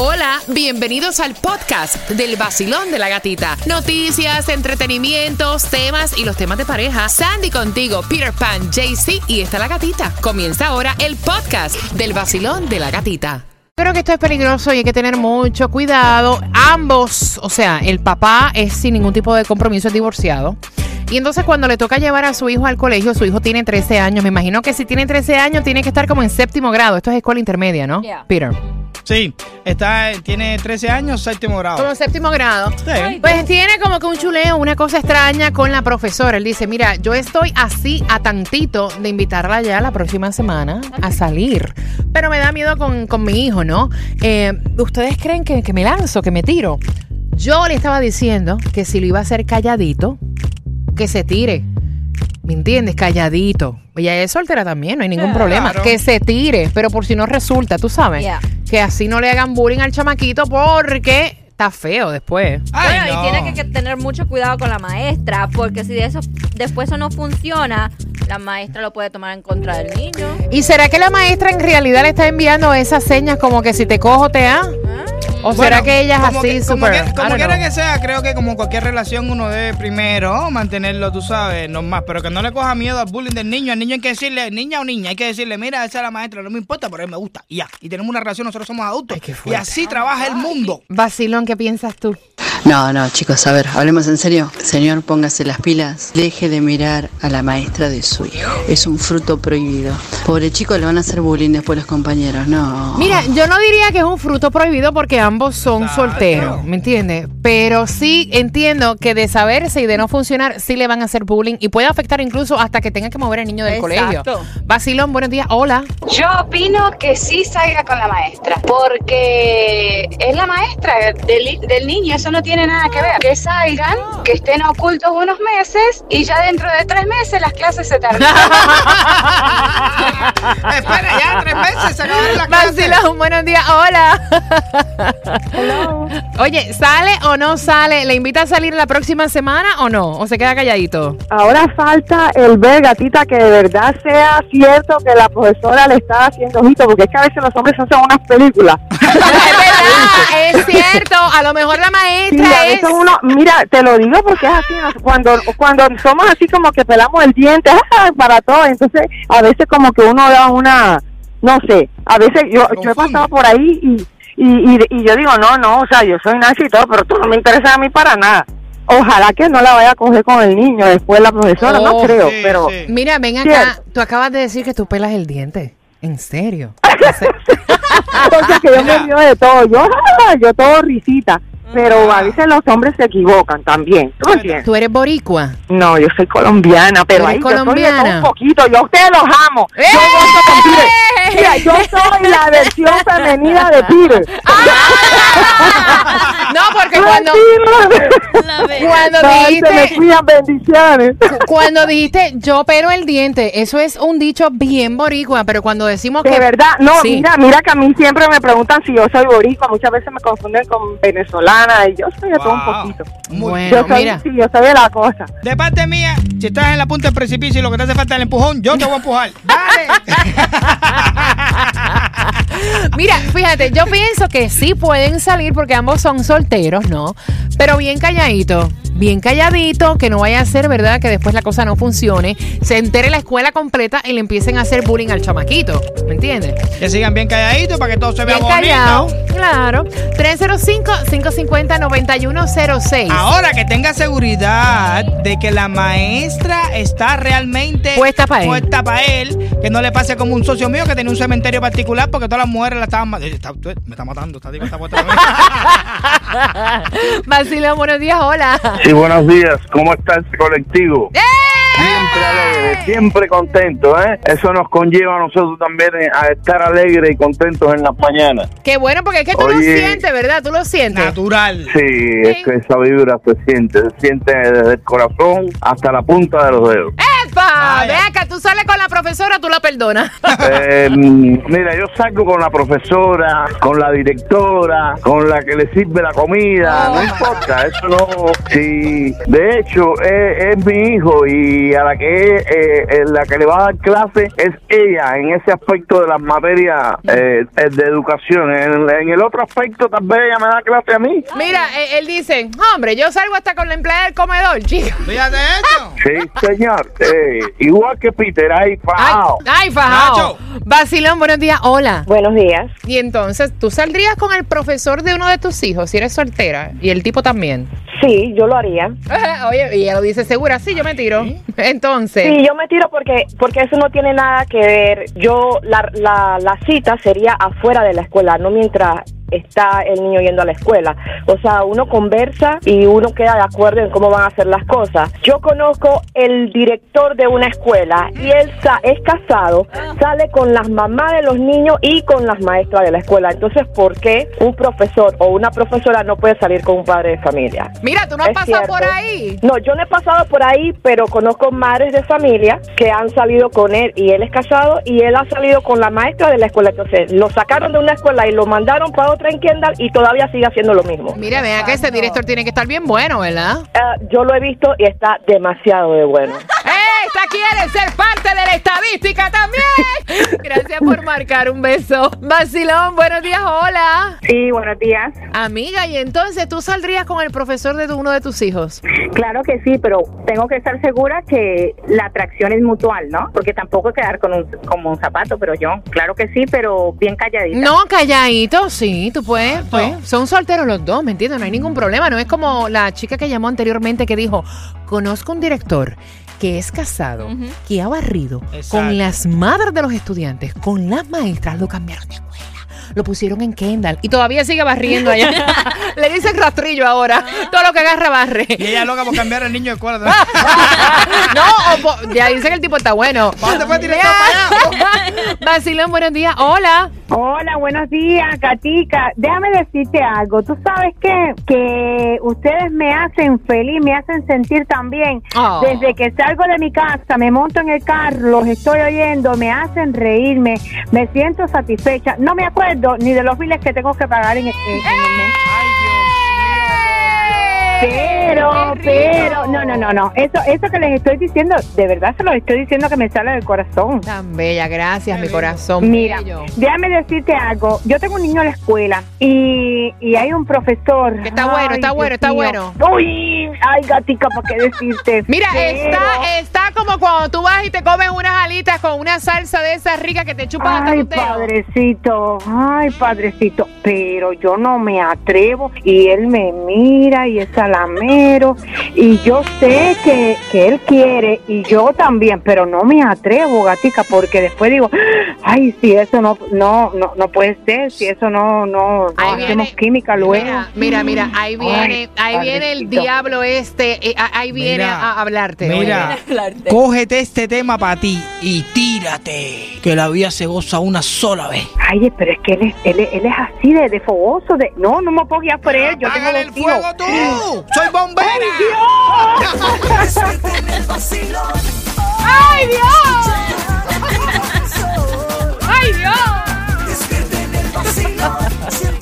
Hola, bienvenidos al podcast del vacilón de la gatita. Noticias, entretenimientos, temas y los temas de pareja. Sandy contigo, Peter Pan, JC y está la gatita. Comienza ahora el podcast del vacilón de la gatita. Creo que esto es peligroso y hay que tener mucho cuidado. Ambos, o sea, el papá es sin ningún tipo de compromiso, es divorciado. Y entonces cuando le toca llevar a su hijo al colegio, su hijo tiene 13 años. Me imagino que si tiene 13 años tiene que estar como en séptimo grado. Esto es escuela intermedia, ¿no? Yeah. Peter. Sí, está, tiene 13 años, séptimo grado. Como séptimo grado. Sí. Pues tiene como que un chuleo, una cosa extraña con la profesora. Él dice, mira, yo estoy así a tantito de invitarla ya la próxima semana a salir. Pero me da miedo con, con mi hijo, ¿no? Eh, ¿Ustedes creen que, que me lanzo, que me tiro? Yo le estaba diciendo que si lo iba a hacer calladito, que se tire. ¿Me entiendes? Calladito. Ella es soltera también, no hay ningún problema. claro. Que se tire, pero por si no resulta, tú sabes. Yeah. Que así no le hagan bullying al chamaquito porque está feo después. Ay, bueno, no. y tiene que, que tener mucho cuidado con la maestra, porque si de eso después eso no funciona, la maestra lo puede tomar en contra del niño. ¿Y será que la maestra en realidad le está enviando esas señas como que si te cojo te da? ¿Ah? ¿O Bueno, será que ella es así que- como que- quiera que sea, creo que como cualquier relación uno debe primero mantenerlo, tú sabes, normal. Pero que no le coja miedo al bullying del niño. Al niño hay que decirle, niña o niña, hay que decirle, mira, esa es la maestra, no me importa, pero a él me gusta. Y ya. Y tenemos una relación, nosotros somos adultos. Ay, y así trabaja el mundo. Vacilón, ¿qué piensas tú? No, no, chicos, a ver, hablemos en serio. Señor, póngase las pilas. Deje de mirar a la maestra de su hijo. Es un fruto prohibido. Pobre chico, le van a hacer bullying después los compañeros. No. Mira, yo no diría que es un fruto prohibido porque ambos son solteros, ¿me entiendes? Pero sí entiendo que de saberse y de no funcionar, sí le van a hacer bullying y puede afectar incluso hasta que tenga que mover al niño del colegio. Exacto. Vacilón, buenos días. Hola. Yo opino que sí salga con la maestra, porque es la maestra del, del niño, eso no tiene nada que ver. Que salgan, que estén ocultos unos meses y ya dentro de tres meses las clases se terminan. Espera, ya tres meses se acabaron las clases. Vacilón, buenos días. Hola. Oye, ¿sale o no sale? ¿Le invita a salir la próxima semana o no? ¿O se queda calladito? Ahora falta el ver, gatita, que de verdad sea cierto que la profesora le está haciendo ojito, porque es que a veces los hombres hacen unas películas. es verdad, es cierto. A lo mejor la Sí, maestra es. uno, mira, te lo digo porque es así, cuando cuando somos así como que pelamos el diente ¡ah! para todo, entonces a veces como que uno da una, no sé, a veces yo, yo he pasado por ahí y, y, y, y yo digo, no, no, o sea, yo soy Nancy y todo, pero tú no me interesa a mí para nada. Ojalá que no la vaya a coger con el niño después la profesora, no creo, sí, pero... sí. Mira, ven Sí. acá. Tú acabas de decir que tú pelas el diente. ¿En serio? Entonces que yo me río de todo, yo, yo todo risita, pero a veces los hombres se equivocan también, ¿tú me entiendes? ¿Tú eres boricua? No, yo soy colombiana, pero ¿Eres ahí yo soy de colombiana? todo un poquito, yo a ustedes los amo, yo ¡Eh! gozo con Peter. Mira, yo soy la versión femenina de Peter. Cuando, cuando Ay, se me dijiste, bendiciones. cuando dijiste yo pero el diente, eso es un dicho bien boricua, pero cuando decimos De que verdad, no, Sí. mira, mira que a mí siempre me preguntan si yo soy boricua, muchas veces me confunden con venezolana y yo soy de todo un poquito. Muy Bueno, Yo soy, mira. sí, yo soy de la cosa. De parte mía, si estás en la punta del precipicio y lo que te hace falta es el empujón, yo te voy a empujar. Dale. Mira, fíjate, yo pienso que sí pueden salir porque ambos son solteros, ¿no? Pero bien calladito, bien calladito, que no vaya a ser, ¿verdad? Que después la cosa no funcione, se entere la escuela completa y le empiecen a hacer bullying al chamaquito, ¿me entiendes? que sigan bien calladitos para que todo se vea Bien bonito. callado, claro. 305-550-9106. Ahora que tenga seguridad de que la maestra está realmente Puesta pa' él. puesta pa' él, que no le pase como un socio mío que tenía un cementerio particular porque todas las mujeres la estaban ma- eh, está- me está matando, está, está puesta pa' mí. Buenos días, hola. Sí, buenos días. ¿Cómo está este colectivo? ¡Eh! Siempre alegre, siempre contento, ¿eh? Eso nos conlleva a nosotros también eh, a estar alegres y contentos en las mañanas. Qué bueno, porque es que tú lo sientes, ¿verdad? Tú lo sientes. Natural. Sí, es que esa vibra se siente, se siente desde el corazón hasta la punta de los dedos. ¡Epa! Vaya. Ve acá, tú sales con la profesora, tú la perdonas. Eh, mira, yo salgo con la profesora, con la directora, con la que le sirve la comida, no importa, eso no. Si de hecho es, es mi hijo y a la que eh, eh, la que le va a dar clase es ella en ese aspecto de las materias eh, eh, de educación. En, en el otro aspecto, tal vez ella me da clase a mí. Mira, eh, él dice, hombre, yo salgo hasta con la empleada del comedor, chico. Fíjate esto. Sí, señor. Eh, igual que Peter, ahí Ay, fajado. ay, fajao. Nacho. Vacilón, buenos días, hola. Buenos días. Y entonces, ¿tú saldrías con el profesor de uno de tus hijos si eres soltera? Y el tipo también. Sí, yo lo haría. Oye, y ella lo dice segura, sí, yo me tiro. Entonces, Sí, yo me tiro porque porque eso no tiene nada que ver. Yo la, la, la cita sería afuera de la escuela, no mientras está el niño yendo a la escuela. O sea, uno conversa y uno queda de acuerdo en cómo van a hacer las cosas. Yo conozco el director de una escuela y él sa- es casado, sale con las mamás de los niños y con las maestras de la escuela. Entonces, ¿por qué un profesor o una profesora no puede salir con un padre de familia? mira, tú no has Es pasado cierto. por ahí. No, yo no he pasado por ahí, pero conozco madres de familia que han salido con él y él es casado y él ha salido con la maestra de la escuela. Entonces, lo sacaron de una escuela y lo mandaron para otra en Kendall y todavía sigue haciendo lo mismo. Mira, vea que ese director tiene que estar bien bueno, ¿verdad? Eh, yo lo he visto y está demasiado de bueno. ¡Eh! Esta quiere ser parte de la estadística también. Gracias por marcar un beso. Vacilón, buenos días, hola. Sí, buenos días. Amiga, y entonces tú saldrías con el profesor de tu- uno de tus hijos. Claro que sí, pero tengo que estar segura que la atracción es mutual, ¿no? Porque tampoco quedar con un, como un zapato, pero yo, claro que sí, pero bien calladita. No, calladito, sí, tú puedes, pues. Son solteros los dos, ¿me entiendes? No hay ningún problema. No es como la chica que llamó anteriormente que dijo, conozco un director que es casado, que ha barrido Exacto. con las madres de los estudiantes, con las maestras, lo cambiaron de escuela. Lo pusieron en Kendall y todavía sigue barriendo allá. Le dicen rastrillo ahora. Todo lo que agarra barre. Y ella loca por cambiar el niño de escuela. no, o po- ya dicen que el tipo está bueno. ¿Para dónde fue director para allá? Vacilón, buenos días. Hola. Hola, buenos días, Katica. Déjame decirte algo. Tú sabes qué? que ustedes me hacen feliz, me hacen sentir también. Oh. Desde que salgo de mi casa, me monto en el carro, los estoy oyendo, me hacen reírme, me siento satisfecha. No me acuerdo ni de los biles que tengo que pagar en, en- en el mes. Pero, ¡Qué rico! Pero, no, no, no, no. Eso, eso que les estoy diciendo, de verdad se lo estoy diciendo que me sale del corazón. Tan bella, gracias, mi corazón. Mira, bello. déjame decirte algo. Yo tengo un niño en la escuela y, y hay un profesor. Que está bueno, está Dios bueno, está mío. bueno. Uy, ay, gatica, ¿para qué decirte? Mira, Pero- está, está como cuando tú vas y te comes unas alitas con una salsa de esas ricas que te chupas hasta Ay, padrecito, ay, padrecito, pero yo no me atrevo y él me mira y es y yo sé que, que él quiere y yo también, pero no me atrevo, gatica, porque después digo, ay, si eso no, no, no, no puede ser, si eso no, no, no Ahí hacemos viene- química luego. Mira, mira, mira, ahí viene, Ay, ahí viene el diablo este, eh, ahí viene Mira, a hablarte. Mira, cógete este tema para ti y tírate. Que la vida se goza una sola vez. Ay, pero es que él es, él es, él es así de, de fogoso, de, no, no me puedo guiar por él, yo tengo el fuego tú. Soy bombera. ¡Ay, Dios! ¡Ay, Dios! ¡Ay, Dios!